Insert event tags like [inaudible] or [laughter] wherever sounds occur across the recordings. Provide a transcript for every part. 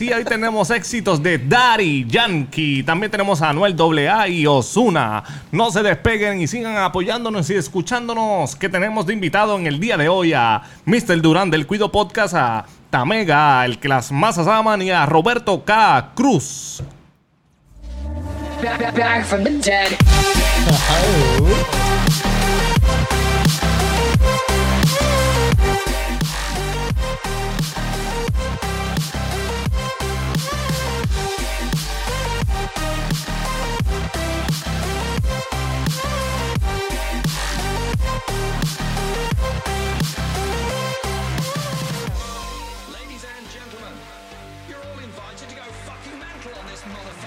Sí, hoy tenemos éxitos de Daddy Yankee. También tenemos a Anuel AA y Osuna. No se despeguen y sigan apoyándonos y escuchándonos. Que tenemos de invitado en el día de hoy a Mr. Durán del Cuido Podcast, a Tamega, el que las masas aman, y a Roberto K. Cruz. Back, back, back from the dead.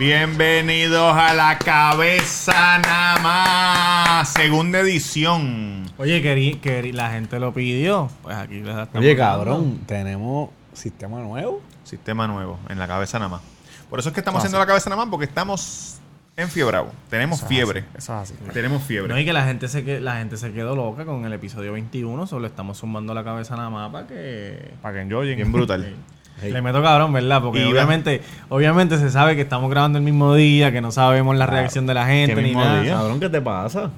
Bienvenidos a la cabeza nada más, segunda edición. Oye, que, que la gente lo pidió. Pues aquí les estamos Oye, dando. cabrón, tenemos sistema nuevo. Sistema nuevo, en la cabeza nada más. Por eso es que estamos haciendo la cabeza nada más, porque estamos enfiebrados. Tenemos fiebre. Eso es así. Tenemos fiebre. No, y que la gente se que la gente se quedó loca con el episodio 21, solo estamos sumando la cabeza nada más para que Para que enjoyen. Bien brutal. [laughs] le meto cabrón, ¿verdad? Porque Y va- obviamente, obviamente se sabe que estamos grabando el mismo día, que no sabemos la reacción de la gente ¿Qué ni mismo nada. día? Cabrón, ¿qué te pasa?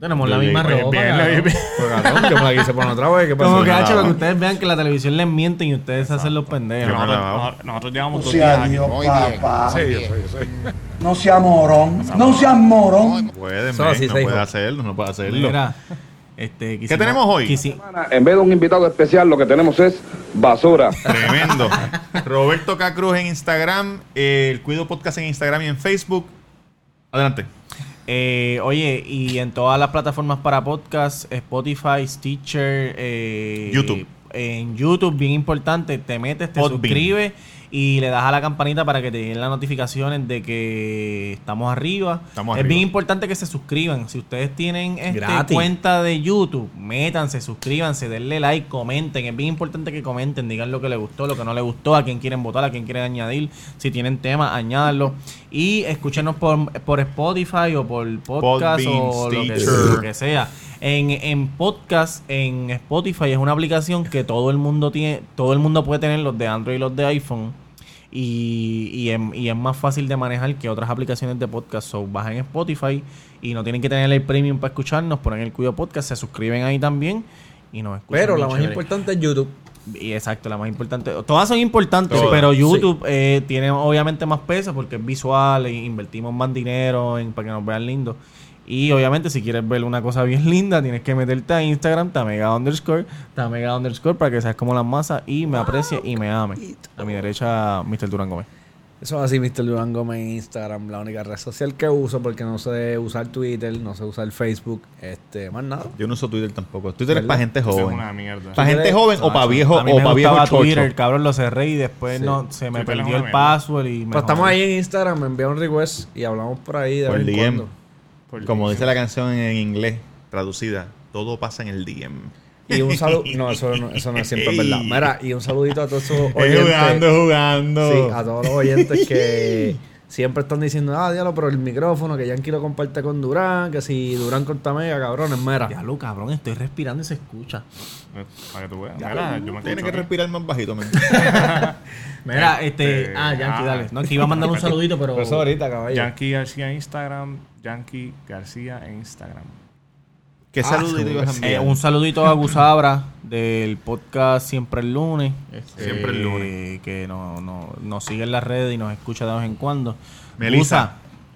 Tenemos la Yo misma llegué- ropa. bien, cabrón. bien. Pues cabrón, yo me la quise poner otra vez. ¿Qué pasó? Como que no ha hecho lavado. que ustedes vean que la televisión les mienten y ustedes se hacen los pendejos. No Nosotros, nosotros- llevamos dos días aquí. Dios, papá. Sí, yo soy, yo soy. No sea morón. No sea morón. Puede, Eso men, así no se puede hacerlo, no puede hacerlo. Mira, este, ¿Qué tenemos hoy? En vez de un invitado especial, lo que tenemos es basura. Tremendo. [laughs] Roberto K. Cruz en Instagram, eh, el Cuido Podcast en Instagram y en Facebook. Adelante. Eh, oye, y en todas las plataformas para podcast, Spotify, Stitcher, eh, YouTube. En YouTube, bien importante, te metes, te Podbean. suscribes y le das a la campanita para que te lleguen las notificaciones de que estamos arriba. Estamos es arriba. bien importante que se suscriban. Si ustedes tienen este, cuenta de YouTube, métanse, suscríbanse, denle like, comenten. Es bien importante que comenten, digan lo que les gustó, lo que no les gustó, a quién quieren votar, a quién quieren añadir. Si tienen temas, añádanlo. Y escúchenos por, por Spotify o por podcast Podbean, o lo que, Stitcher. lo que sea. En, en podcast, en Spotify es una aplicación que todo el mundo tiene, todo el mundo puede tener los de Android y los de iPhone. Y, y, es, y es más fácil de manejar que otras aplicaciones de podcast. So, bajen Spotify y no tienen que tener el premium para escucharnos. Ponen el Cuido Podcast, se suscriben ahí también y nos escuchan. Pero la más chévere. importante es YouTube. Y exacto, la más importante. Todas son importantes, Todas, pero YouTube eh, tiene obviamente más peso porque es visual e invertimos más dinero en, para que nos vean lindos. Y obviamente si quieres ver una cosa bien linda, tienes que meterte a Instagram, tamega underscore, tamega underscore, para que seas como las masas y me aprecie y me ame. A mi derecha, Mr. Durán Gómez. Eso es así, Mr. Durán Gómez en Instagram, la única red social que uso porque no sé usar Twitter, no sé usar Facebook, este, más nada. Yo no uso Twitter tampoco. Twitter es ¿Verdad? para gente Eso es joven. una mierda. Para gente joven o para viejo a mí o para viejo. Twitter, cabrón, lo cerré y después Sí. no, se me Twitter es perdió el mierda. password y me Pues estamos ahí en Instagram, me envía un request y hablamos por ahí de Por vez en cuando. Por- Como dice la canción en inglés, traducida. Todo pasa en el DM. Y un saludo. [laughs] No, eso no, eso no es siempre verdad. Mira, y un saludito a todos esos Es oyentes. jugando, jugando. Sí, a todos los oyentes que siempre están diciendo, ah, diablo, pero el micrófono, que Yankee lo comparte con Durán, que si Durán corta mega, cabrones, mira. Ya lo cabrón, estoy respirando y se escucha. Para que tú veas. Mira, yo me Tiene escucho que respirar más bajito, men. [laughs] Mira, este. Este, Ah, Yankee, ah. dale. No, que iba a mandar un [laughs] saludito, pero. Pero eso ahorita, caballo. Yankee García en Instagram. Yankee García en Instagram. ¿Qué saludito ibas a Eh, un saludito a Gusabra del podcast Siempre el lunes. este, Siempre el lunes. Que no, no, nos sigue en las redes y nos escucha de vez en cuando. Melissa. Gusa,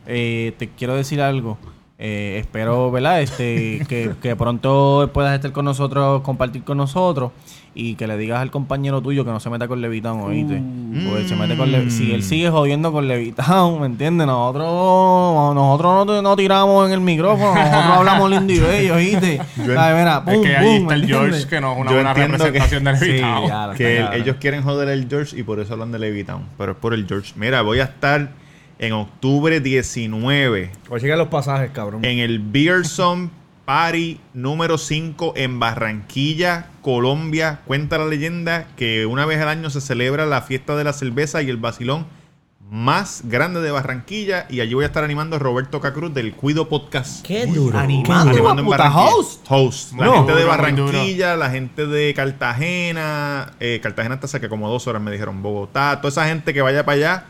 eh, te quiero decir algo. Eh, espero, ¿verdad? Este, que, que pronto puedas estar con nosotros, compartir con nosotros y que le digas al compañero tuyo que no se meta con Levitown, oíste. Porque se mete con Le- si él sigue jodiendo con Levitown, ¿me entiendes? Nosotros, nosotros no, no tiramos en el micrófono, nosotros hablamos lindo y bello, oíste. Yo Ay, mira, Es que ahí pum, está ¿me el George, entiendes? que no es una Yo buena que- representación del [laughs] Sí, Levitown. que ellos quieren joder el George y por eso hablan de Levitown. Pero es por el George. Mira, voy a estar en octubre 19 O chequen los pasajes, cabrón. en el Beerson Party número 5 en Barranquilla, Colombia. Cuenta la leyenda que una vez al año se celebra la fiesta de la cerveza y el vacilón más grande de Barranquilla y allí voy a estar animando a Roberto Cacruz del Cuido Podcast. Qué duro. animando. Animando en puta, Barranquilla. host. Host. La No. gente de Duro, Barranquilla, la gente de Cartagena. eh, Cartagena está cerca como dos horas, me dijeron. Bogotá. Toda esa gente que vaya para allá.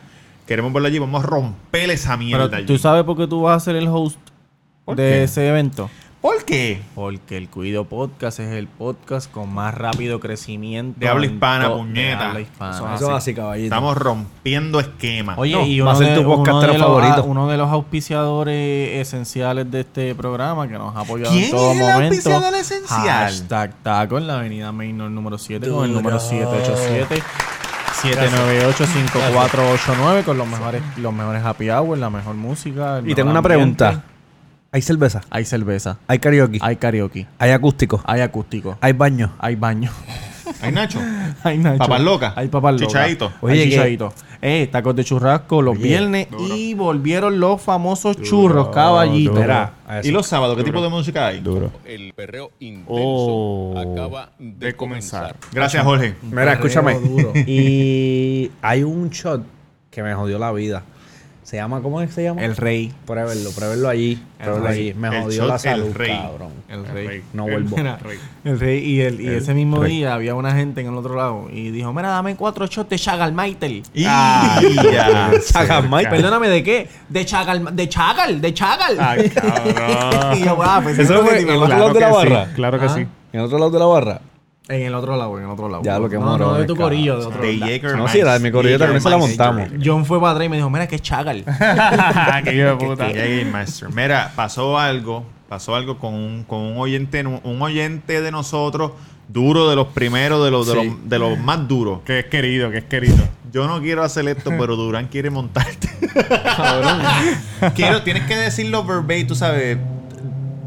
Queremos verla allí. Vamos a romper esa mierda Pero allí. tú sabes por qué tú vas a ser el host ¿Por de qué? ese evento. ¿Por qué? Porque el Cuido Podcast es el podcast con más rápido crecimiento. De habla hispana, puñeta. de habla hispana. Eso es así, caballito. Estamos rompiendo esquemas. Oye, No, y va uno a ser de, tu uno podcastero de los, favorito. uno de los auspiciadores esenciales de este programa que nos ha apoyado ¿Quién en todo es el momento. auspiciador esencial? Hashtag taco en la avenida Mainor número 7 con el número 787 798-5489 con los mejores, los mejores happy hour, la mejor música. Y tengo una ambiente. pregunta. ¿Hay cerveza? Hay cerveza, ¿Hay karaoke? hay karaoke, ¿Hay acústico? hay acústico, ¿Hay baño? hay baño. ¿Hay Nacho? [laughs] Hay nacho. Papas locas. Hay papas locas. Chichaíto. Oye, Hay chichaíto. Eh, tacos de churrasco los Oye, viernes y volvieron los famosos churros caballito. Mira, a eso. ¿Y los sábados qué tipo de música hay? Duro. El perreo intenso Oh, acaba de, de comenzar. Gracias, Jorge. Mira, escúchame. [laughs] Y hay un shot que me jodió la vida. Se llama, ¿cómo es que se llama? El rey. Pruébenlo, pruébenlo allí. Pruébenlo rey. allí. Me El jodió shot la El salud, Rey. cabrón. El rey. No vuelvo. Mira, el rey. Y, el, y ese mismo día había una gente en el otro lado y dijo, mira, dame cuatro shots de Chagal Maitel. Y Ah, [laughs] ya. Chagas Mike. Perdóname, ¿de qué? De Chagal, de Chagal, de Chagal. Ay, cabrón. [laughs] y yo, ah, pues Eso fue en el otro Claro lado de la que sí, barra. Claro que Ah. sí. En el otro lado de la barra. En el otro lado, en el otro lado. Ya, lo que no, no, de tu corillo, de otro De lado. No, sí, la de mi corrido también se la montamos. John fue para atrás y me dijo, mira, que es Chagal. [laughs] Qué hijo de puta. Jägermeister. Mira, pasó algo. Pasó algo con un, con un oyente, un oyente de nosotros, duro de los primeros, de los, de Sí. los, de los más duros. Que es querido, que es querido. Yo no quiero hacer esto, pero Durán quiere montarte. [laughs] quiero, tienes que decirlo verbatim, tú sabes.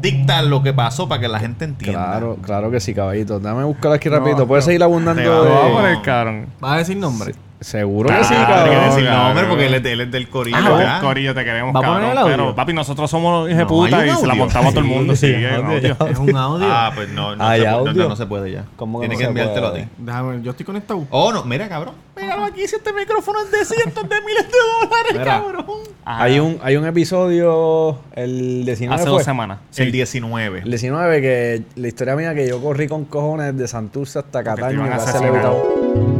Dicta lo que pasó para que la gente entienda. Claro, claro que sí, caballito. Dame buscar aquí No, rapidito. Puedes seguir abundando Te va- de- vamos a poner cabrón. ¿Vas a decir nombre? Seguro que sí, cabrón. tiene que decir nombre porque él es, de- él es del corillo. Ah. Corillo, te queremos, ¿Va a poner cabrón. el audio? Pero, papi, nosotros somos hijos de No, puta hay y un se la audio. montamos a todo el mundo. Sí, Sí, hay hay un audio. audio. [laughs] Es un audio. Ah, pues no, no, ¿Hay se, puede- no, audio? no se puede ya. ¿Cómo que Tiene no que se enviártelo puede? a ti. Déjame, yo estoy conectado. Oh, no, mira, cabrón. Míralo aquí, si este micrófono es de cientos de miles de dólares, Mira. cabrón. Ajá. Hay un, hay un episodio, el 19 Hace fue. dos semanas. El 19. El 19 que la historia mía que yo corrí con cojones de Santurce hasta te Cataño iban a asesinar.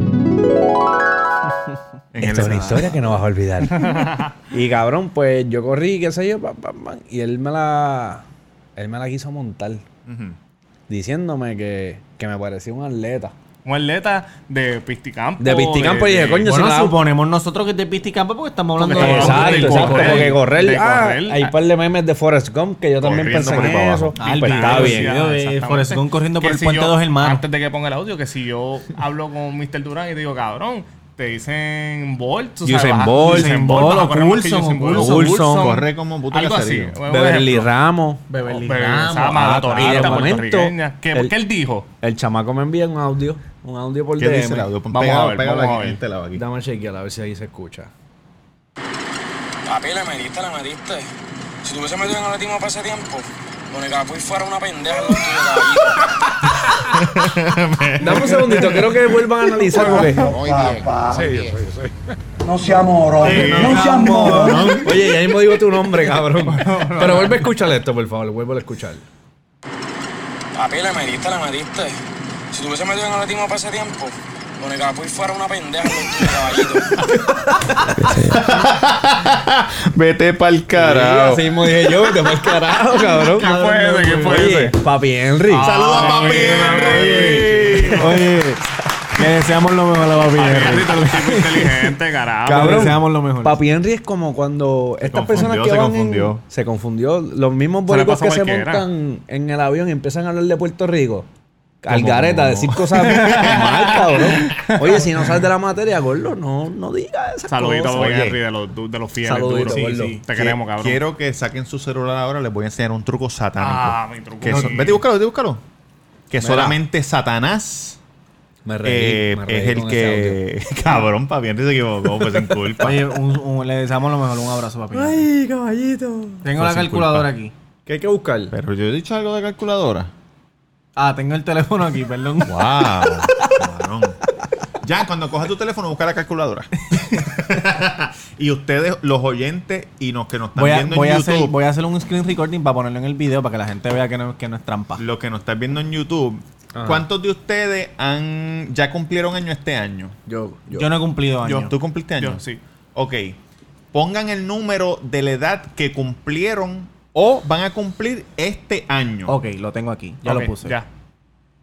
En Esta es una historia que no vas a olvidar. [laughs] y cabrón, pues yo corrí, qué sé yo, pam, pam, pam, y él me la él me la quiso montar diciéndome que, que me parecía un atleta. Un atleta de Pisticampo. De Pisticampo, y dije, coño, Bueno, si la- suponemos nosotros que es de Pisticampo porque estamos hablando Porque de... estamos hablando Exacto, de exacto, correr, porque correr, de ah, correr. hay un par de memes de Forrest Gump que yo también pensé en eso. Ah, el pues está de- bien. de. Forrest Gump corriendo por el si puente yo- dos hermanos. Antes de que ponga el audio, que si yo hablo con Mr. Durán y te digo, cabrón, te dicen Bolt, Usain Bolt, Usain Bolt, o Coulson, corre como puto Algo así. Beverly. Ramos. Beverly Beverly Ramos. Ah. ¿Qué, el- ¿Qué él dijo? El chamaco me envía un audio, un audio por ¿Qué DM. dice el audio? Vamos a ver, pégalo aquí, este lado aquí. Dame chequear a ver si ahí se escucha. Papi, le metiste, le metiste. Si tú hubiese metido en el atletismo para ese tiempo, Bonicapuy fuera una pendeja en los tuyos, caballito. Dame un segundito, quiero que vuelvan a analizar porque... Muy bien. No seas morón. No seas morón. Oye, ya mismo digo tu nombre, [laughs] cabrón. Pero vuelve a escuchar esto, por favor, vuelve a escuchar. Papi, le metiste, le metiste. Si tú hubiese metido en el atletismo para ese tiempo, Bonicapuy fuera una pendeja en los tuyos, caballito. [laughs] Vete pa'l Sí, carajo. así mismo dije yo, vete pa'l carajo, [laughs] cabrón. ¿Qué fue ese? ¿Qué fue ese? Papi Henry. Saludos a papi Henry. Oye, le deseamos lo mejor a Papi Ay, Henry. Henry, un tipo inteligente, [laughs] carajo. Cabrón. Deseamos lo mejor. Papi Henry es como cuando estas personas que se van en- confundió. se confundió. Los mismos pasó que se montan en el avión y empiezan a hablar de Puerto Rico. Algareta, decir cosas mal, cabrón. [laughs] Oye, si no sabes de la materia, gordo, no, no digas esas Saludito a cosas. Henry de los, de los fieles Saludito, duros. Sí, gordo. sí, te queremos, cabrón. Quiero que saquen su celular ahora. Les voy a enseñar un truco satánico. Ah, mi truco. Que so- Sí. vete y búscalo, vete y búscalo. Que Mira. solamente Satanás Me reí, eh, me reí es el que. [laughs] Cabrón, papi, antes se equivocó, pues sin culpa. Oye, un- un- le deseamos lo mejor. Un abrazo, Papi. Ay, caballito. Tengo la sin calculadora culpa. aquí. ¿Qué hay que buscar? Pero yo he dicho algo de calculadora. Ah, tengo el teléfono aquí, perdón. [laughs] Wow. cabrón. Ya, cuando cojas tu teléfono, busca la calculadora. [laughs] y ustedes, los oyentes y los que nos están Voy a, viendo voy, en a YouTube, hacer, voy a hacer un screen recording para ponerlo en el video para que la gente vea que no, que no es trampa. los que nos están viendo en YouTube, Ajá. ¿cuántos de ustedes han ya cumplieron año este año? Yo, yo. Yo no he cumplido años. ¿Tú cumpliste año? Yo, sí. Ok. Pongan el número de la edad que cumplieron o van a cumplir este año. Ok, lo tengo aquí. Ya lo puse. Ya.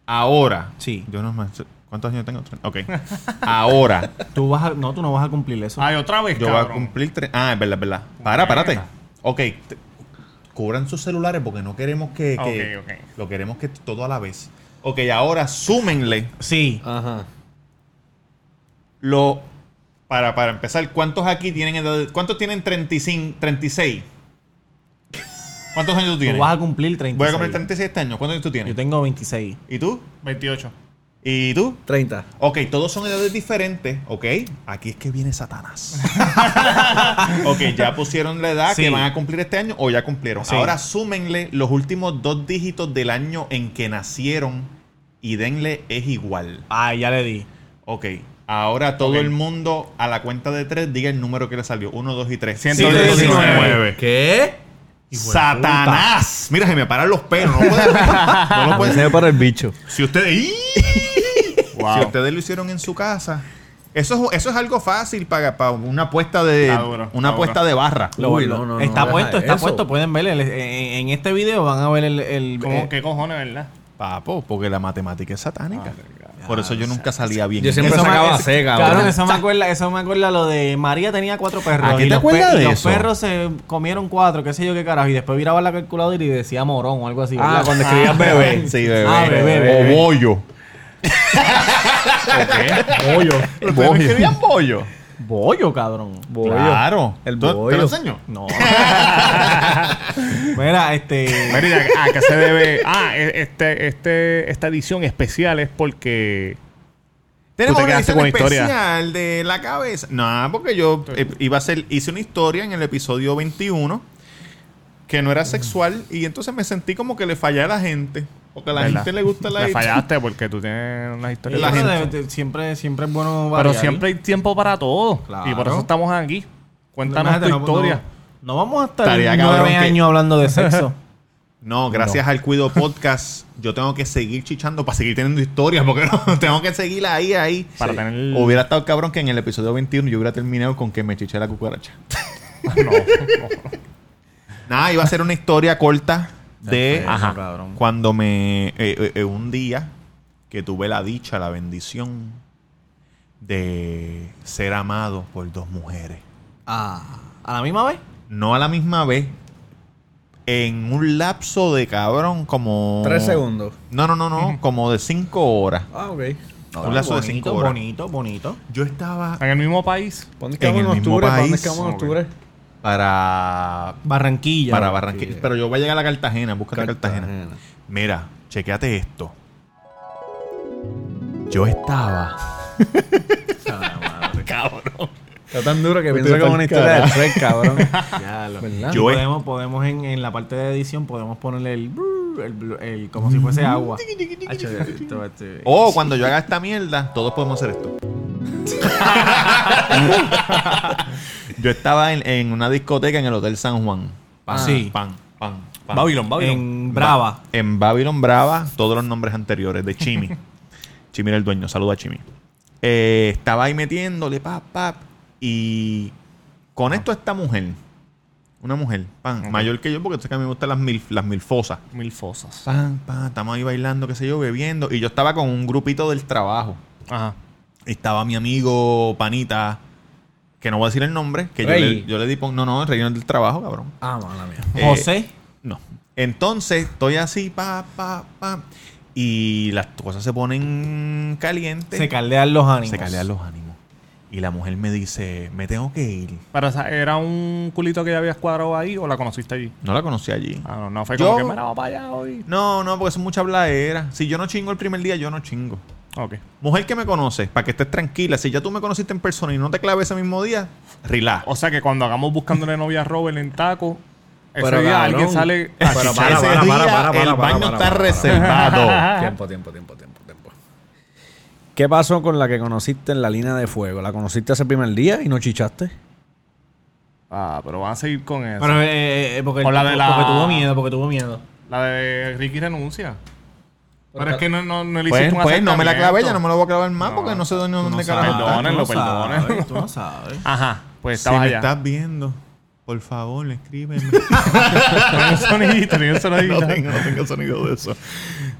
Ahora. Sí. Yo no me- ¿Cuántos años tengo? Ok. Ahora. [laughs] Tú vas a- no, tú no vas a cumplir eso. Ay, otra vez, Yo voy a cumplir tres. Ah, es verdad, es verdad. Para, párate. Ok. te- Cubran sus celulares porque no queremos que. que- Ok, ok. Lo queremos que todo a la vez. Ok, ahora súmenle Sí. Ajá. lo. Para, para empezar, ¿cuántos aquí tienen edad ¿Cuántos tienen 35, 36? ¿Cuántos años tú Tú tienes? vas a cumplir 36. Voy a cumplir 36 este año. ¿Cuántos años tú tienes? Yo tengo 26. ¿Y tú? 28. ¿Y tú? 30. Ok, todos son edades diferentes, ok. Aquí es que viene Satanás. [laughs] ok, ya pusieron la edad Sí. que van a cumplir este año o ya cumplieron. Sí. Ahora súmenle los últimos dos dígitos del año en que nacieron y denle es igual. Ay, ya le di. Ok, ahora todo el mundo a la cuenta de tres diga el número que le salió. Uno, dos y tres. 119. ¿Qué? Satanás. Mira, se me paran los pelos. No, puede- [laughs] no lo Se me para el bicho. Si ustedes. [laughs] Wow. si ustedes lo hicieron en su casa, eso, es- eso es algo fácil para, para una apuesta de una apuesta de barra. Lo- Uy, no, no, está no, puesto, está eso. puesto. Pueden ver el- en, en este video van a ver el, el- ¿Cómo, eh, ¿Qué cojones, verdad? Papo, porque la matemática es satánica. Por eso yo nunca salía bien. Yo siempre eso. me- sacaba es- C, Cabrón, cabrón. eso me acuerda, eso me acuerda lo de María tenía cuatro perros. ¿A qué y te los acuerdas pe- de y los eso? perros se comieron cuatro, qué sé yo qué carajo. Y después viraba la calculadora y decía morón o algo así. Ah, ¿verdad? cuando escribías bebé. [laughs] Sí, bebé. Ah, bebé, o bollo. [laughs] Bollo. ¿Ustedes escribían bollo? Bollo, cabrón. Bollo. Claro. El ¿Tú- ¿Te bollo. lo enseño? No. [laughs] Mira, este. Mira, ah, que se debe. Ah, e- este, este, esta edición especial es porque. Tenemos te una edición con la historia. especial de la cabeza. No, porque yo eh, iba a hacer, hice una historia en el episodio 21 que no era sexual y entonces me sentí como que le fallé a la gente. Porque a la ¿verdad? gente le gusta la Le fallaste porque tú tienes una historia. La gente- de- siempre, siempre es bueno Pero variar. siempre hay tiempo para todo. Claro. Y por eso estamos aquí. Cuéntanos Imagínate, tu no- historia. No, no vamos a estar Estaría nueve que- años hablando de sexo. [laughs] No, gracias al Cuido Podcast, yo tengo que seguir chichando para seguir teniendo historias, porque no, [laughs] tengo que seguir ahí, ahí. Para Sí. tener- Hubiera estado cabrón que en el episodio 21 yo hubiera terminado con que me chiché la cucaracha. [laughs] no, Nada, iba a ser una historia corta de Ajá. cuando me. eh, eh, eh, un día que tuve la dicha, la bendición de ser amado por dos mujeres. Ah, ¿A la misma vez? No a la misma vez. En un lapso de cabrón, como. Tres segundos. No, no, no, no. Como de cinco horas. Ah, ok. un lapso de cinco horas. bonito, bonito. Yo estaba En el mismo país. ¿Dónde En el en mismo octubre? ¿Para dónde país. vamos en octubre? Para. Barranquilla. Para Barranquilla. Pero yo voy a llegar a la Cartagena. Búscate Cartagena. Cartagena. Mira, chequeate esto. Yo estaba. [laughs] Está tan duro que pienso es una historia de. Shrek, cabrón. [laughs] Ya lo- ¿Verdad? Yo- podemos, podemos en, en la parte de edición podemos ponerle el, brrr, el, como si fuese agua. [laughs] O cuando yo haga esta mierda, todos podemos hacer esto. [laughs] yo estaba en, en una discoteca en el Hotel San Juan. Pan, Sí. pan, pan, pan. Babylon, Babylon. en Brava. En Babylon Brava, todos los nombres anteriores de Chimi. [laughs] Chimi era el dueño, saluda a Chimi. Eh, estaba ahí metiéndole, pap, pap. Y con esto esta mujer, una mujer, pan, mayor que yo, porque sabes que a mí me gustan las, mil, las milfosas. Mil fosas. Pan, pan, estamos ahí bailando, qué sé yo, bebiendo. Y yo estaba con un grupito del trabajo. Ajá. Estaba mi amigo Panita, que no voy a decir el nombre, que yo le, yo le di, pon- no, no, el rey no es del trabajo, cabrón. Ah, mala mía. Eh, José. No. Entonces, estoy así, pa, pa, pa. Y las cosas se ponen calientes. Se caldean los ánimos. Se caldean los ánimos. Y la mujer me dice, me tengo que ir. Pero, o sea, ¿era un culito que ya habías cuadrado ahí o la conociste allí? No la conocí allí. Ah, no, no fue Yo- como que me vamos para allá hoy. No, no, porque son mucha bladera. Si yo no chingo el primer día, yo no chingo. Ok. Mujer que me conoce, para que estés tranquila. Si ya tú me conociste en persona y no te claves ese mismo día, relax. O sea que cuando hagamos buscándole novia a Robert en taco, ese Pero, día cabrón. alguien sale. Pero Ese para, para, día para, para, para, el para, baño para, está para, para. reservado. Tiempo, tiempo, tiempo, tiempo, tiempo. ¿Qué pasó con la que conociste en la línea de fuego? ¿La conociste ese primer día y no chichaste? Ah, pero van a seguir con eso. Pero, eh, eh, porque, O la de la- porque tuvo miedo, porque tuvo miedo. La de Ricky renuncia. Pero es que no, no, no le Pues, hiciste un pues no me la clavé, ya no me lo voy a clavar más No, porque no sé dónde, dónde no carajo está. Perdónenlo, tú no sabes. Ajá, pues Si estaba me allá. estás viendo, por favor, escríbeme. [laughs] Un sonidito, tenía un sonidito. no, tengo, no tengo sonido de eso.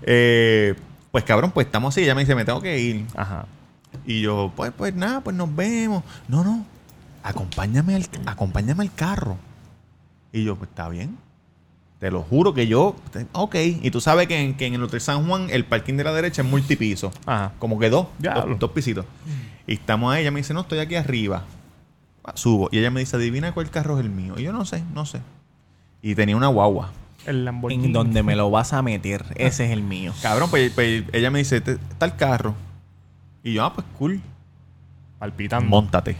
Eh, pues cabrón, pues estamos así. Ella me dice, me tengo que ir. Ajá. Y yo, pues, pues nada, pues nos vemos. No, no, acompáñame al, acompáñame al carro. Y yo, pues está bien. Te lo juro que yo, te- ok. Y tú sabes que en, que en el Hotel San Juan el parking de la derecha es multipiso. Ajá. Como que dos, dos, dos pisitos. Y estamos ahí, ella me dice, no, estoy aquí arriba. Ah, Subo. Y ella me dice, adivina cuál carro es el mío. Y yo no sé, no sé. Y tenía una guagua. El Lamborghini. En donde me lo vas a meter, [laughs] ese es el mío. Cabrón, pues, pues ella me dice, "Te- está el carro. Y yo, ah, pues cool. Palpitando. Móntate.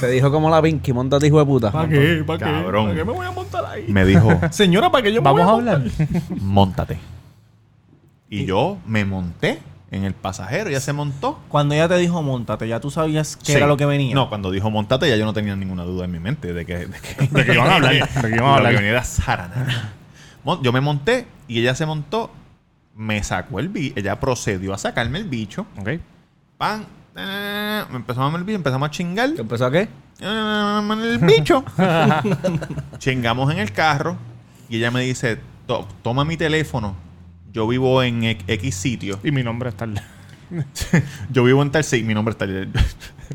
Te dijo como la Pinky, montate hijo de puta. ¿Para qué? ¿Para qué? Cabrón. ¿Para qué me voy a montar ahí? Me dijo, [laughs] Señora, ¿para que yo me Vamos voy a hablar. [laughs] móntate. Y yo me monté en el pasajero, ella se montó. Cuando ella te dijo montate, ya tú sabías qué Sí. era lo que venía. No, cuando dijo montate ya yo no tenía ninguna duda en mi mente de que, de que, [laughs] De que iban a hablar, de que iban a Lo hablar. que venía. Mon- Yo me monté y ella se montó, me sacó el bicho, ella procedió a sacarme el bicho, Ok. pan, me empezó a mamar el bicho, empezamos a chingar, ¿Qué empezó a qué? el bicho. [laughs] Chingamos en el carro y ella me dice, "To- toma mi teléfono, yo vivo en X sitio. Y mi nombre está al [laughs] Yo vivo en tal sitio. Mi nombre está. [laughs] no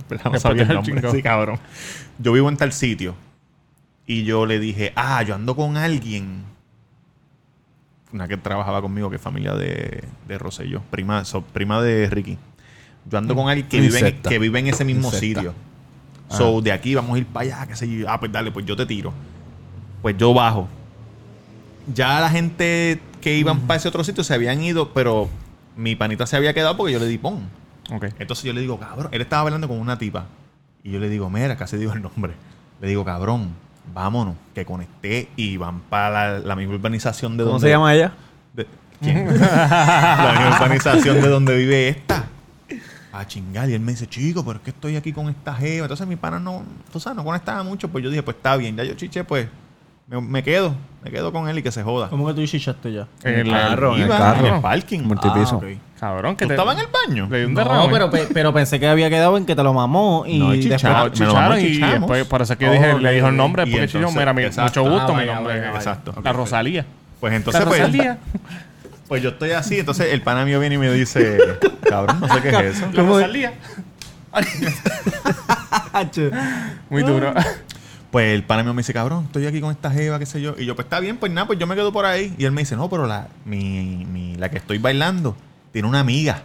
Después sabía el nombre. Sí, cabrón. Yo vivo en tal sitio. Y yo le dije, ah, yo ando con alguien. Una que trabajaba conmigo, que es familia de, de Rosselló. Prima, so- prima de Ricky. Yo ando con alguien que vive, en, que vive en ese mismo Insecta. sitio. So, de aquí vamos a ir para allá, qué sé yo. Ah, pues dale, pues yo te tiro. Pues yo bajo. Ya la gente que iban para ese otro sitio se habían ido, pero mi panita se había quedado porque yo le di pon. Ok. Entonces yo le digo, cabrón, él estaba hablando con una tipa. Y yo le digo, mira, casi digo el nombre. Le digo, cabrón, vámonos, que conecté y van para la, la misma urbanización de ¿Cómo donde. se llama ella? de- ¿Quién? [laughs] la misma urbanización de donde vive esta. A chingar. Y él me dice, chico, pero es que estoy aquí con esta jeva. Entonces mi pana no, tú sabes, no conectaba mucho. Pues yo dije, pues está bien. Ya yo chiché, pues me, me quedo. Me quedo con él y que se joda. ¿Cómo que tú chichaste ya? En el carro, en el carro. En el parking. Multipiso. Ah. Cabrón, que ¿Tú te. estabas en el baño? Le di un No, derrame. pero, pe- pero pensé que había quedado en que te lo mamó y No, después... chicharon y después, por eso es que dije, le dijo el nombre, porque entonces- mira, exacto. mucho gusto, Ah, mi nombre. vaya, vaya. Exacto. La Rosalía. Pues entonces, La pues, Rosalía. [laughs] Pues yo estoy así, entonces el pana mío viene y me dice, cabrón, no sé qué es eso. La Rosalía. Muy duro. Pues el pana mío me dice, cabrón, estoy aquí con esta jeva, qué sé yo. Y yo, pues está bien, pues nada, pues yo me quedo por ahí. Y él me dice, no, pero la, mi, mi- la que estoy bailando tiene una amiga.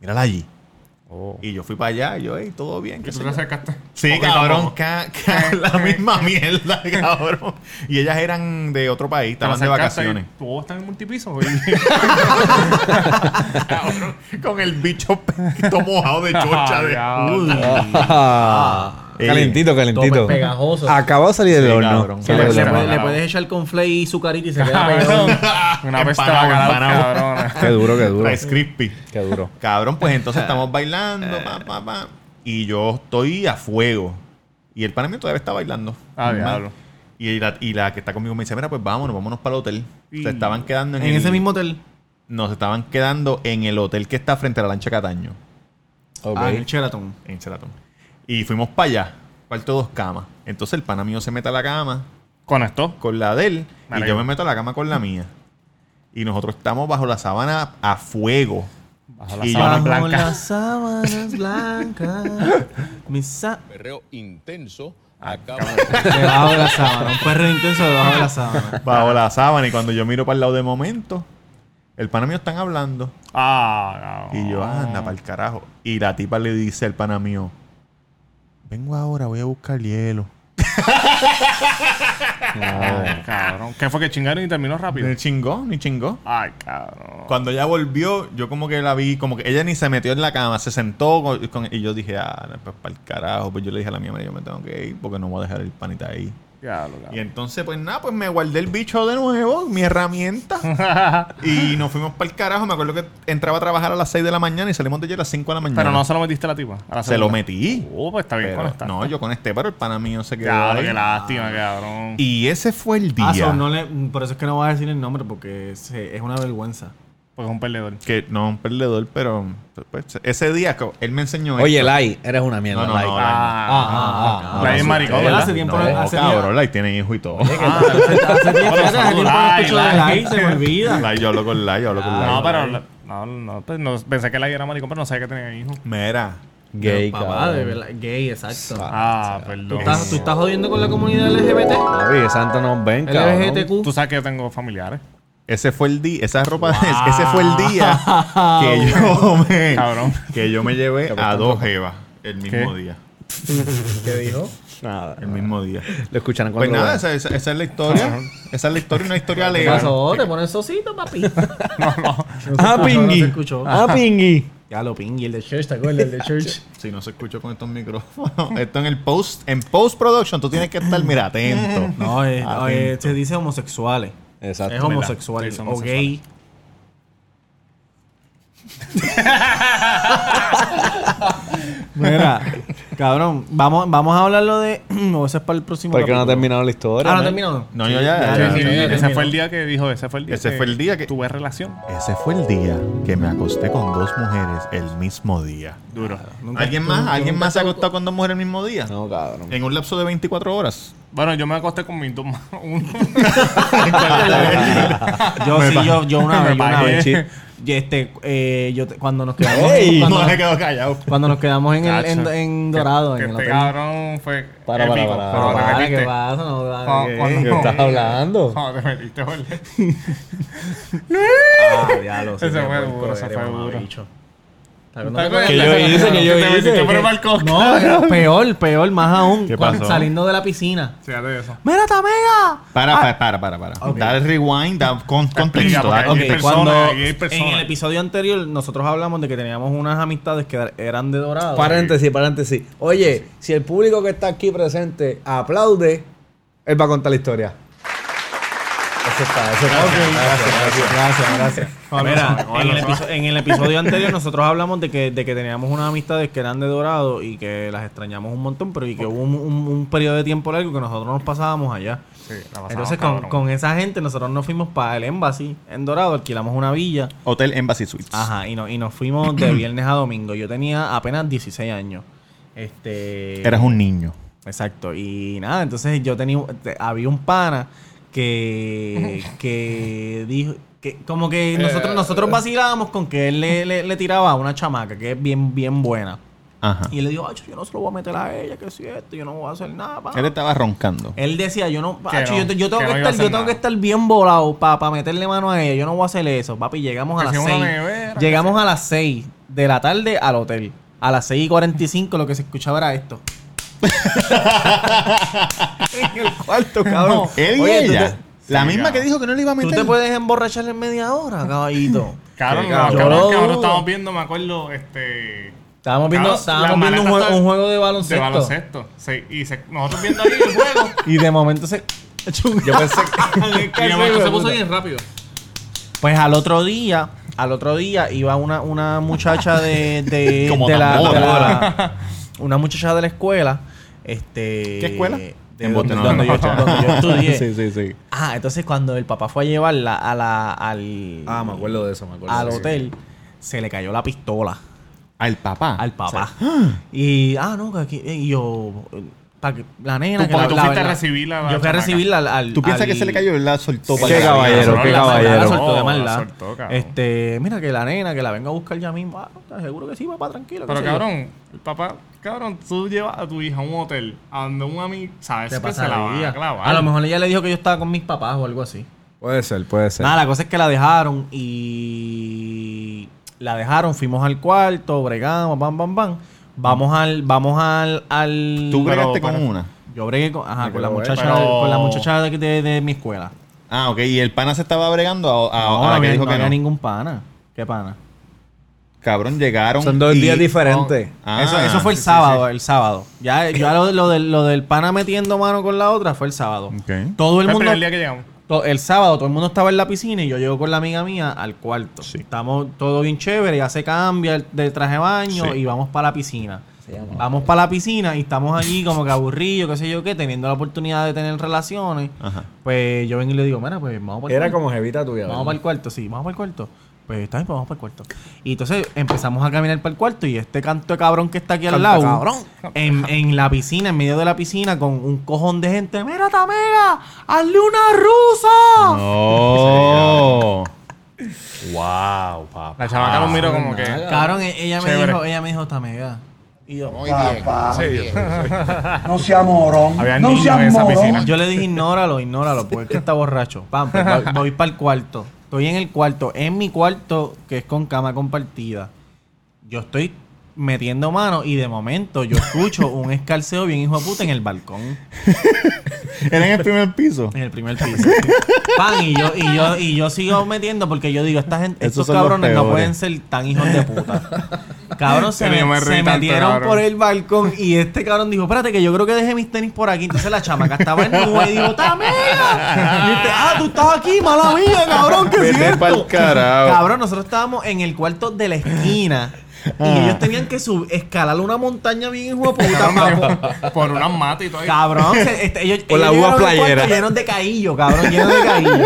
Mírala allí. Y yo fui para allá y yo, hey, todo bien. qué ¿Tú te acercaste? Sí, cabrón, ca- ca- [laughs] la misma mierda, [laughs] cabrón. Y ellas eran de otro país, estaban de acercaste y vacaciones. ¿Tú estás en multipiso? [laughs] Cabrón, con el bicho todo mojado de chocha. de, Calentito, calentito. pegajoso. Acabó de salir del Sí, horno. cabrón. Qué Sí, Le, puedes- le puedes echar con flay y sucarita y se queda pegado. [laughs] Una peste Empanado, bacalao, empanado. cabrona. Qué duro, qué duro. Rice Crispy. Qué duro. Cabrón, pues entonces estamos [laughs] bailando, pa, pa, pa, y yo estoy a fuego. Y el pana mío todavía está bailando. Ah, diablo. Y la, y la que está conmigo me dice, mira, pues vámonos, vámonos para el hotel. Y- Se estaban quedando en, En el- ese mismo hotel. No, se estaban quedando en el hotel que está frente a la lancha Cataño, Ok. Ah, en el Sheraton. en Sheraton. Y fuimos para allá, cuarto dos camas. Entonces el pana mío se mete a la cama Conectó. con la de él y yo me meto a la cama con la mía. Y nosotros estamos bajo la sábana a fuego. Bajo la Y yo- sábana Bajo blanca. las [laughs] sábanas blancas. mi sa- Perreo intenso. Acaba debajo de la sábana. Un perro intenso debajo de la sábana. Bajo la sábana y cuando yo miro para el lado de momento, el pana mío están hablando. Ah, no. Y yo, anda, para el carajo. Y la tipa le dice al pana mío, vengo ahora, voy a buscar hielo. [laughs] Ay, cabrón. ¿Qué fue que chingaron y terminó rápido? Ni chingó, ni chingó. Ay, cabrón. Cuando ella volvió, yo como que la vi, como que ella ni se metió en la cama, se sentó con- con- y yo dije, ah, pues para el carajo. Pues yo le dije a la mía, yo me tengo que ir porque no voy a dejar el panita ahí. Y entonces, pues nada, pues me guardé el bicho de nuevo, mi herramienta. [laughs] y nos fuimos para el carajo. Me acuerdo que entraba a trabajar a las 6 de la mañana y salimos de allí a las 5 de la mañana. Pero no se lo metiste a la tipa. a la Se lo metí. Oh, pues está bien Pero- conectado. no, yo conecté, pero el pana mío se quedó. Claro, ahí. qué lástima, cabrón. Y ese fue el día. Ah, so, no le- por eso es que no voy a decir el nombre porque se- es una vergüenza. Porque es un perdedor. Que no un perdedor, pero pues, ese día él me enseñó. Oye, esto. Lai, eres una mierda. No, no, Lai. no, Ah, ah, ah, ah. Lai es maricón, hace tiempo No, hace cabrón, Lai tiene hijo y todo. Ah, hace, tiempo, Lai, Lai. Lai, se me olvida. Lai, yo hablo con Lai, yo hablo con Lai. No, pero. No, no, pues no, pensé que la era maricón, pero no sabía que tenía hijos. Mira. Gay, Papá, cabrón. de verdad, gay, exacto. Ah, ¿Tú perdón. estás, tú estás jodiendo con la comunidad LGBT? Santo nos ven. LGBTQ. Tú sabes que yo tengo familiares. Ese fue el día, esa ropa, ese fue el día que [laughs] yo me, Cabrón. que yo me llevé a dos jevas el mismo ¿Qué? día. [laughs] ¿Qué dijo? Nada. El mismo día. Lo escucharán Pues cuando lo nada, esa, esa- esa es la historia. Esa es la historia, una historia ¿Qué alegre. pasó? ¿Te pones sosito, papi? [laughs] No, no. Ah, No se Pingui. escuchó. Ah, Pingui. Ya lo pingui, el de Church, ¿te acuerdas? El de Church. Si no se escuchó con estos micrófonos. Esto en el post, en post production, tú tienes que estar, mira, atento. No, eh, Atento. eh, se dice homosexuales. Exacto. Es homosexual. Son o gay. [laughs] Mira, cabrón, vamos, vamos a hablarlo de. o eso es para el próximo. Porque no ha terminado la historia. Ah, no ha terminado. No, yo ya- ese fue el día que dijo, ese fue el día Ese fue el día que- tuve relación. Ese fue el día que me acosté con dos mujeres el mismo día. Duro. ¿Alguien más? ¿Alguien más se ha acostado con dos mujeres el mismo día? No, cabrón. En un lapso de 24 horas. Bueno, yo me acosté con mis dos ma- uno. Yo Me sí, yo, yo una me vez, yo una vez. Y este, eh, yo te- cuando nos quedamos, Ey, cuando, No callado. cuando nos quedamos en, el, en, Cacho. en Dorado, Que en el este hotel. cabrón fue Para, para, épico, para, pero para. te Vale, metiste. ¿Qué pasa? No, Cuando- cuando- ¿Qué estás hablando? No, te metiste, ¿verdad? [laughs] Ah, diablo, sí, Ese fue duro, ese eres, fue mamá, duro. bicho. ¿Te ¿No? Que yo hice, que yo hice. No, [laughs] peor, peor, más aún. Saliendo de la piscina. Fíjate eso. ¡Mira, Tamega! Para, para, para, para, para. Dale rewind, da con contexto. hay cuando hay en el episodio anterior nosotros hablamos de que teníamos unas amistades que eran de Dorado. Paréntesis, paréntesis. Oye, si el público que está aquí presente aplaude, él va a contar la historia. Eso está, eso está. Gracias, gracias, gracias. Mira, en el, en episodio anterior nosotros hablamos de que, de que teníamos unas amistades que eran de Dorado y que las extrañamos un montón, pero y que hubo un, un- un periodo de tiempo largo que nosotros nos pasábamos allá. Sí, la Entonces con, con esa gente nosotros nos fuimos para el Embassy en Dorado, alquilamos una villa. Hotel Embassy Suites. Ajá, y, no, y nos fuimos de [clears throat] viernes a domingo. Yo tenía apenas 16 años. Este Eras un niño. Exacto. Y nada, entonces yo tenía te- había un pana que [laughs] que dijo que como que nosotros nosotros vacilábamos con que él le, le, le tiraba a una chamaca que es bien bien buena. Ajá. Y él le dijo, "Acho, yo no se lo voy a meter a ella, que si esto, yo no voy a hacer nada." pa". Él estaba roncando. Él decía, yo no, Que "Acho, no, yo, yo tengo que no estar, yo tengo que estar bien volado para meterle mano a ella, yo no voy a hacer eso. Papi, llegamos a Que las si una 6. nevera, Llegamos a las 6 de la tarde al hotel. A las 6 y 45 lo que se escuchaba era esto. [laughs] en el cuarto, cabrón. Él y Oye, tú ella. te- la Sí, misma cabrón. que dijo que no le iba a Tú meter. te puedes emborrachar en media hora, caballito. [laughs] Cabrón, Sí, cabrón. cabrón, dudo. estábamos viendo, me acuerdo, este... Estábamos viendo, Cabrón, estábamos viendo un, juego de De baloncesto. baloncesto. Sí, y se- nosotros viendo ahí el juego. [laughs] Y de momento se. Yo pensé que. y de momento se puso bien rápido. Pues al otro día, al otro día iba una, una muchacha de, de, Como de la, de la- una muchacha de la escuela. Este, ¿Qué escuela? de En donde, Bote- donde yo, [laughs] donde yo estudié. Sí, sí, sí. Ah, entonces cuando el papá fue a llevarla a la, al, Ah, me acuerdo de eso, me acuerdo. al de eso. hotel, se le cayó la pistola Al papá. al papá. [gasps] Y, ah, no, que aquí, y yo, para que la nena Tú, que la, tú la- fuiste a la- recibirla a Yo fui a recibirla al, al- ¿Tú piensas al- que se le cayó la soltó Qué caballero, La qué caballero. La soltó de la maldad. soltó, cabrón. Este, mira que la nena, que la venga a buscar ya mismo. Ah, ¿estás seguro que sí, papá? Tranquilo. Pero cabrón, el papá, cabrón, tú llevas a tu hija a un hotel a donde un amigo, sabes Te que se la van a pasaría. clavar. A lo mejor ella le dijo que yo estaba con mis papás o algo así. Puede ser, puede ser. Nada, la cosa es que la dejaron y la dejaron, fuimos al cuarto, bregamos, bam, bam, bam. Vamos al, vamos al, al ¿Tú bregaste Pero- con pero- una? Yo bregué con, ajá, con la muchacha, pero- con la muchacha de, de- de mi escuela. Ah, ok. Y el pana se estaba bregando a, a- no, a la que había, dijo no que había no. ningún pana. ¿Qué pana? Cabrón, llegaron. Son dos y- días diferentes. Ah, eso, eso fue el sí, sí, sábado, el sábado. Ya, ya lo, lo del, lo del pana metiendo mano con la otra fue el sábado. Todo el Fue el mundo. primer día que llegamos. to- el sábado todo el mundo estaba en la piscina y yo llego con la amiga mía al cuarto. Estamos todo bien chévere, ya se cambia el, de traje de baño Sí. y vamos para la piscina. Vamos para la piscina y estamos allí como que aburridos, qué sé yo qué, teniendo la oportunidad de tener relaciones. Ajá. Pues yo vengo y le digo, mira, pues vamos para el Era cuarto. como jevita tuya. Vamos ¿verdad? para el cuarto, sí, vamos para el cuarto. Pues está bien, pues vamos para el cuarto. Y entonces empezamos a caminar para el cuarto y este canto de cabrón que está aquí al Canto lado, cabrón. En, en la piscina, en medio de la piscina, con un cojón de gente, mira Tamega, hazle una rusa. Oh. wow, papá. La chamaca nos miró como que. Cabrón, e- ella me Chévere. dijo, ella me dijo Tamega. Y yo, No seas morón. Había no niños seas en esa morón. piscina. yo le dije, ignóralo, ignóralo, porque es que está borracho. Pam, pues, voy, voy para el cuarto. Estoy en el cuarto, en mi cuarto, que es con cama compartida. Yo estoy metiendo mano y de momento yo escucho un escalceo bien hijo de puta en el balcón. [laughs] Era en el primer piso. En el primer piso. Pan, y yo, y yo, y yo sigo metiendo porque yo digo, esta gente, estos cabrones no pueden ser tan hijos de puta. Cabrón, se, [laughs] me- me metieron cabrón. por el balcón y este cabrón dijo, espérate que yo creo que dejé mis tenis por aquí. Entonces la chamaca estaba en nube y dijo, ¡Tamega! Ah, tú estás aquí, mala mía, cabrón, que cierto. Cabrón, nosotros estábamos en el cuarto de la esquina. Y ellos tenían que sub escalar una montaña bien hijo de puta. pa- Por unas matas y todo. Cabrón, se- este, ellos, Por ellos la uva playera. llenos de caillo, cabrón, llenos de caillo.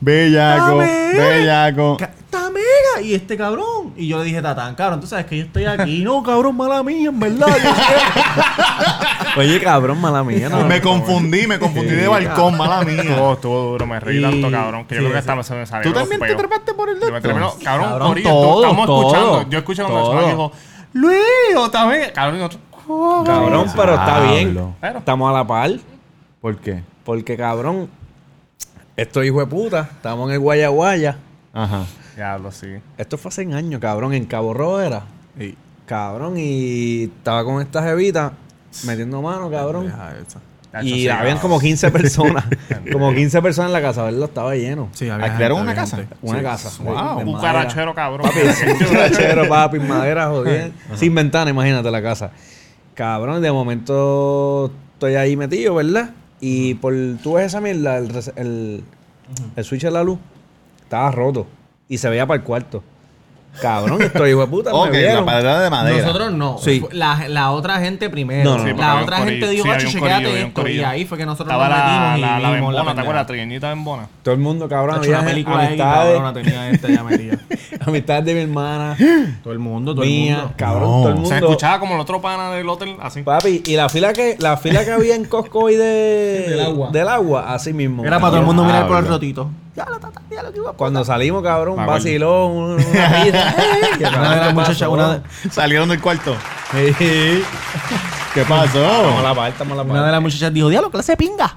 Bellaco, bellaco. Ca- ¡Tamega! Y este cabrón. Y yo le dije, Tatán, cabrón, tú sabes que yo estoy aquí. No, cabrón, mala mía, en verdad. [laughs] Oye, cabrón, mala mía. No, me confundí, me confundí de balcón, mala mía. Estuvo, estuvo duro, me reí Y- tanto, cabrón. Que yo creo que sí. hasta me salió. ¿Tú también te trepaste por el dedo? cabrón, Cabrón, todo, estamos todo, escuchando. Yo escuché cuando todo. dijo, Luis, otra vez. Cabrón, y nosotros, Cabrón, pero está bien. Estamos a la par. ¿Por qué? Porque, cabrón, esto hijo de puta. Estamos en el Guaya Guaya. Ajá. Diablo, sí. Esto fue hace años, cabrón. En Cabo Rojo era. Cabrón, y estaba con esta jevita metiendo mano, cabrón. Y sí, habían como 15 [laughs] personas. como 15 personas en la casa, ¿verdad? Estaba lleno. Sí, había ¿Alquilaron una casa? gente. Una Sí. casa. Wow. Un carachero, cabrón. Papi, un carachero, [laughs] papi, madera, jodiendo. Sin ventana, imagínate la casa. Cabrón, de momento estoy ahí metido, ¿verdad? Y por tú ves esa mierda, el, res- el, el switch de la luz estaba roto. Y se veía para el cuarto. Cabrón, estoy hijo de puta. [laughs] Ok, me la vieron. de madera. Nosotros no. Sí. La, la otra gente primero. No, no, no. Sí, porque la había un otra corillo. gente dijo, Sí, había macho, un chequéate corillo, había un esto. Y corillo. ahí fue que nosotros Estaba nos la, metimos la, y la, vimos bembona, ¿te acuerdas? La trigueñita bembona. Todo el mundo, cabrón. Una había amistades, cabrona, tenía esta ya metida. [laughs] amistades de mi hermana, [gasps] Todo el mundo, todo el mía, mundo. cabrón, No. todo el mundo. Se escuchaba como el otro pana del hotel, así. Papi, y la fila que la fila que había en Costco y de, [laughs] Del agua. del agua, así mismo. Era para todo el mundo mirar por el Diablo. rotito. Cuando salimos, cabrón, acuerdo. vacilón, una risa. [laughs] ¡Ey! Una de las muchachas, una de, Salieron del cuarto. ¿Qué pasó? La la una de las muchachas dijo, diablo, clase de pinga.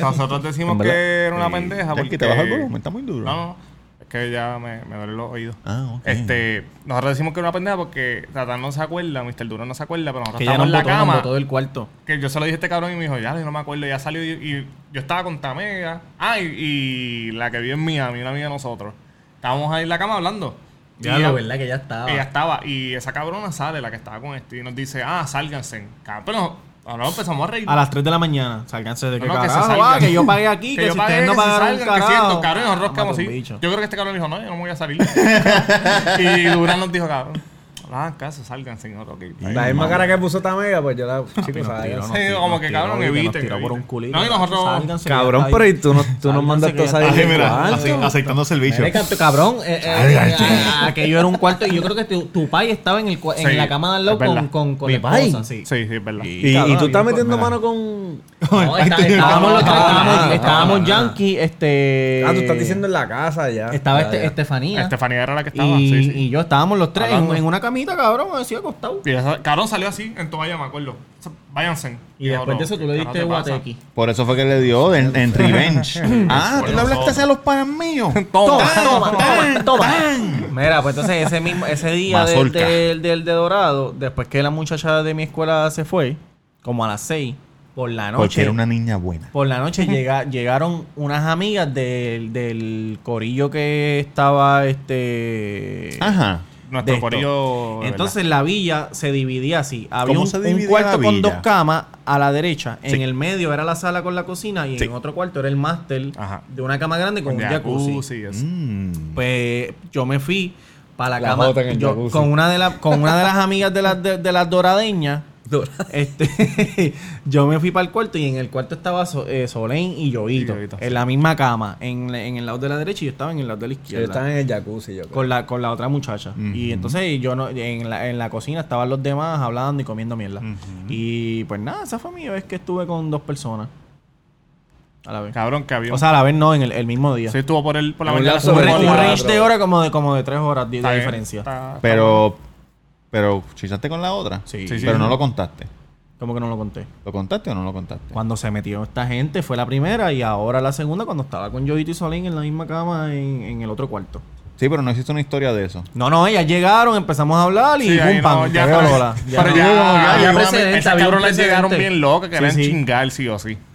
Nosotros decimos que era una pendeja. Porque... ¿te baja el volumen? Está muy duro. No, no. Que ya me, me duelen los oídos. Ah, ok. Este, nosotros decimos que era una pendeja porque Tatán no se acuerda, Mr. Duro no se acuerda, pero nosotros Que ya estábamos nos en la botó, nos cama. botó del cuarto. Que yo se lo dije a este cabrón y me dijo, ya, yo no me acuerdo, ya salió y, y yo estaba con Tamega. Ah, y, y la que vive en Miami, una amiga de nosotros. Estábamos ahí en la cama hablando. Y Ya lo verdad que ya estaba. Ella estaba, y esa cabrona sale, la que estaba con este, y nos dice, ah, sálganse. Cabrón, Pero ahora empezamos a reír. A las 3 de la mañana. Salganse de que No, no, que se carajo, va, que yo pagué aquí, que, yo si ustedes no que pagaron salgan, que carajo. siento, cabrón, y nosotros quedamos así. Yo creo que este cabrón dijo, no, yo no me voy a salir. [laughs] y Durán nos dijo, cabrón, no hagan caso, sálganse. Está bien. La misma cara que puso Tamega, pues yo la chico, nos ¿sabes? tiró, Sí, como que cabrón, que eviten. tiró por un culito. No, y nosotros. Cabrón, pero ahí. y tú, no, que a está salir mira, aceitándose el canto, cabrón, eh, eh, eh, aquello era un cuarto y yo creo que tu, pai estaba en, en la cama de al lado con, con, con ¿Mi la esposa, sí. Sí, es verdad. Y, tú estás había- metiendo mano con... No, está- estábamos los tres, Ah, estábamos, estábamos yankee, este... Ah, tú estás diciendo en la casa ya. Estaba Ya, este, ya. Estefanía. Estefanía era la que estaba. y, sí, sí. y yo estábamos los tres en, Hablando. en una camita, cabrón, así acostado. Y esa- cabrón salió así en toalla, me acuerdo. Váyanse. Y después de eso tú le ¿qué diste guatequi. Por eso fue que le dio en, en revenge. [laughs] ah, tú le hablaste así a los panas míos. [laughs] Toma, Toma, toma, toma. Mira, pues entonces ese mismo, ese día del, Mazorca. del, del de Dorado, después que la muchacha de mi escuela se fue, como a las 6, por la Porque noche. era una niña buena. Por la noche llega, llegaron unas amigas del, del corillo que estaba este Ajá. nuestro corillo, Entonces la villa se dividía así. Había ¿Cómo un, se un dividía cuarto la con dos camas a la derecha. Sí. En el medio era la sala con la cocina y Sí. en otro cuarto era el máster de una cama grande con, Con un jacuzzi. jacuzzi, eso. Mm. Pues yo me fui para la, La cama yo- con una de las con una de las [laughs] amigas de las de, de las doradeñas. Este, [laughs] yo me fui para el cuarto y en el cuarto estaba So- eh, Solén y Yoito, en la misma cama, en, en el lado de la derecha y yo estaba en el lado de la izquierda. están en el jacuzzi, yo creo. con la, con la otra muchacha. Y entonces yo no, en la, en la cocina estaban los demás hablando y comiendo mierda. Y pues nada, esa fue mi vez que estuve con dos personas. A la vez. Cabrón, que había O sea, a la vez no, en el, el mismo día. Sí, estuvo por, el, por la mañana. un, range de hora como de, como de tres horas de, bien, diferencia. está- está Pero, pero, ¿chichaste con la otra? Sí. Sí, sí. Pero no lo contaste. ¿Cómo que no lo conté? ¿Lo contaste o no lo contaste? Cuando se metió esta gente fue la primera y ahora la segunda cuando estaba con Joito y Solín en la misma cama en, en el otro cuarto. Sí, pero no existe una historia de eso. No, no, ellas llegaron, empezamos a hablar y Sí, pum, pam, no, ya, pero. Ya pero no. ya, Hubo como que ya, había ya, precedente, esas había un cabronas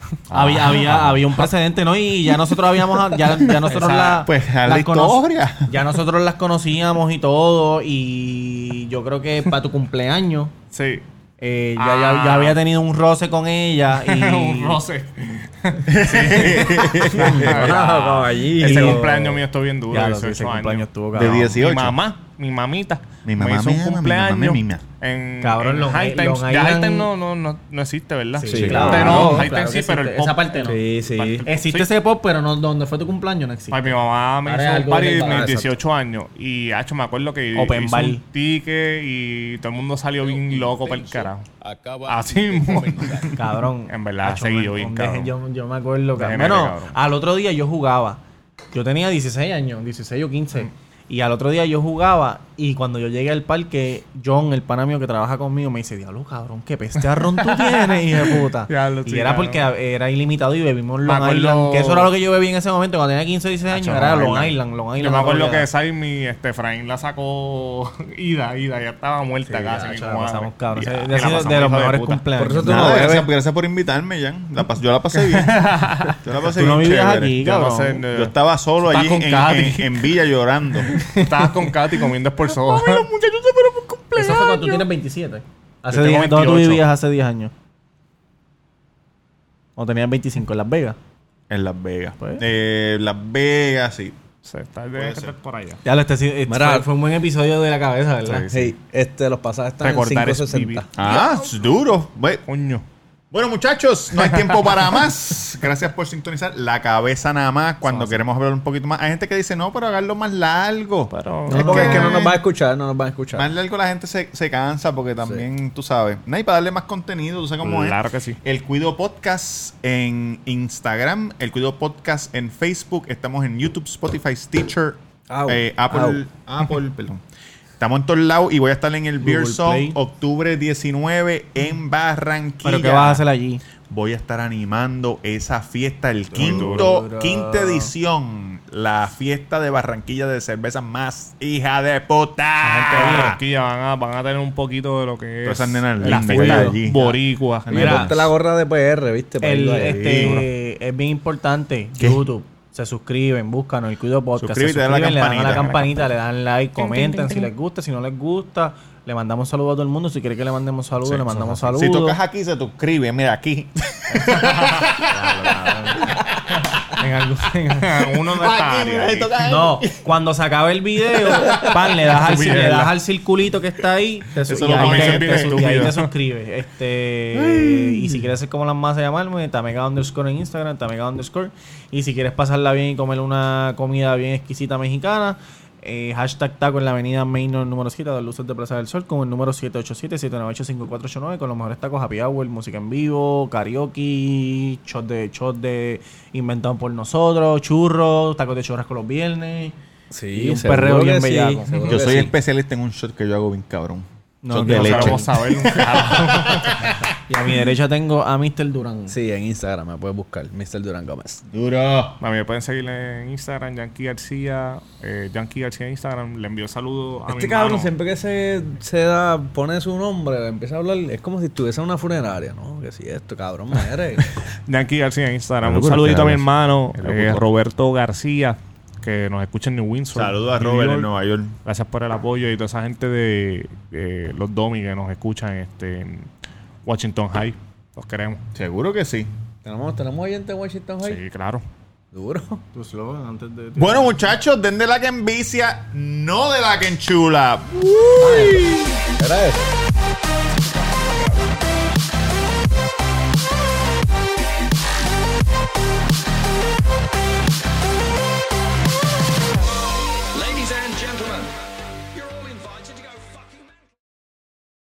sí. Había, había, había un precedente, ¿no? Y ya nosotros habíamos, ya, ya [laughs] nosotros Esa- la, pues, a la las historia. Ya nosotros las conocíamos y todo. Y yo creo que para tu cumpleaños, Sí. eh, ya, ya, Ah. ya había tenido un roce con ella. Y, [laughs] un roce. Ah, [laughs] caballito. Ese cumpleaños mío estuvo bien duro. Ya lo sé, 18 ese años. cumpleaños estuvo De cabrón. 18. Mi mamá, mi mamita, Mi me mamá hizo un me ama, mi cumpleaños mamá me mima. en, Cabrón, en Long High Times. Long Ya High Times no, no, no, no existe, ¿verdad? Sí, Sí, claro. No, claro High Times sí, pero el pop. Esa parte no. Sí, sí. Existe ese pop, pero no donde fue tu cumpleaños no existe. Ay, mi mamá me Ahora hizo un party de mis exacto. 18 años. Y, hacho, me acuerdo que Open hizo un ticket y todo el mundo salió bien loco para el carajo. Acaba Así. [laughs] Cabrón. En verdad, me- yo bien, cabrón. Yo, yo me acuerdo, cabrón. Bueno, al otro día yo jugaba. Yo tenía 16 años, 16 o 15. Y al otro día yo jugaba. Y cuando yo llegué al parque, John, el pana mío que trabaja conmigo, me dice: Diablo, cabrón, qué peste arrón tú tienes, hijo de puta. [laughs] Diablo, y sí, era porque era ilimitado y bebimos Long acuerdo- Island. Que eso era lo que yo bebí en ese momento. Cuando tenía 15 o 16 años, era Long Island. Island. Long Island Yo me acuerdo podía- que Saimi, este, Efraín la sacó [laughs] ida, ida, ya estaba muerta casi. Mi la madre. pasamos, cabrón. De- la los mejores cumpleaños. Por eso tú Nada, no gracias, por invitarme, Jan. La pas- yo la pasé bien. [laughs] Yo la pasé Tú no bien vivías aquí, cabrón. Yo estaba solo allí en Villa llorando. Estabas con Katy comiendo por soda. Eso fue cuando tú tienes 27. Hace Yo tengo 10 ¿Dónde tú 28. vivías hace 10 años? ¿O tenías 25 en Las Vegas? En Las Vegas. Pues. Eh, Las Vegas, sí. Sí, está debe estar por allá. Ya lo este, sí, este Mira. fue, fue un buen episodio de la cabeza, ¿verdad? Hey, este, los pasajes están Recordar en es 560. Ah, es duro. Bue- Coño. Bueno, muchachos, no hay tiempo para más. Gracias por sintonizar. La cabeza nada más cuando queremos hablar un poquito más. Hay gente que dice, no, pero haganlo más largo. Pero. No, porque es que no nos van a escuchar, no nos van a escuchar. Más largo la gente se, se cansa porque también, tú sabes. No, y para darle más contenido, tú sabes cómo es. Claro que sí. El Cuido Podcast en Instagram, el Cuido Podcast en Facebook, estamos en YouTube, Spotify, Stitcher, eh, Apple, Apple, perdón. Estamos en todos lados y voy a estar en el Beer Song octubre 19 en Barranquilla. ¿Pero qué vas a hacer allí? Voy a estar animando esa fiesta, el quinto, quinta edición, la fiesta de Barranquilla de cerveza más hija de puta. La gente de Barranquilla van a, van a tener un poquito de lo que es esas nenas la lindas fiesta allí. boricua. Mira, Mira. ponte la gorra de PR, ¿viste? Para El, irlo ahí. este, es bien importante. YouTube. Se suscriben, búscanos el Cuido Podcast. Suscríbete, se dale a la suscriben, le dan a la campanita. campanita, le dan like, comentan si les gusta, si no les gusta. Le mandamos saludos a todo el mundo. Si quiere que le mandemos saludos, Sí, le mandamos saludos. Si tocas aquí, se suscribe. Mira, aquí. [laughs] En algún- en- [laughs] Uno no está Aquí, No, cuando se acabe el video, pan, le das al, le das al circulito que está ahí te Eso y, lo ahí te, y ahí te suscribes. Este, y si quieres ser como las más a llamarme, Tamega underscore en Instagram, Tamega underscore. Y si quieres pasarla bien y comer una comida bien exquisita mexicana, eh, hashtag taco en la avenida Mainor número 7 de Luces de Plaza del Sol con el número 787-798-5489 con los mejores tacos happy hour, música en vivo, karaoke, shot de, shot de inventado por nosotros, churros, tacos de churrasco los viernes. Sí, y un perreo bien sí, bellaco. seguro Yo soy sí. especialista en un shot que yo hago bien cabrón. No, shot de no leche. [laughs] Y a mi derecha tengo a Mr. Durán. Sí, en Instagram me puedes buscar, Mr. Durán Gómez. Duro. A mí me pueden seguir en Instagram, Yankee García. Eh, Yankee García en Instagram. Le envío saludos a Este mi cabrón mano. siempre que se, se da, pone su nombre, empieza a hablar, es como si estuviese en una funeraria, ¿no? Que si esto, cabrón, me eres. [laughs] Yankee García en Instagram. Un saludito a mi hermano, eh, Roberto García. que nos escuchan en New Windsor. Saludos a New Robert York. en Nueva York. Gracias por el apoyo y toda esa gente de eh, los Domi que nos escuchan este, en Washington High. Los queremos. Seguro que sí. ¿Tenemos, ¿Tenemos oyente en Washington High? Sí, claro. Duro. Tu slogan antes de. Bueno, muchachos, den de la que envicia, no de la que enchula. Era eso.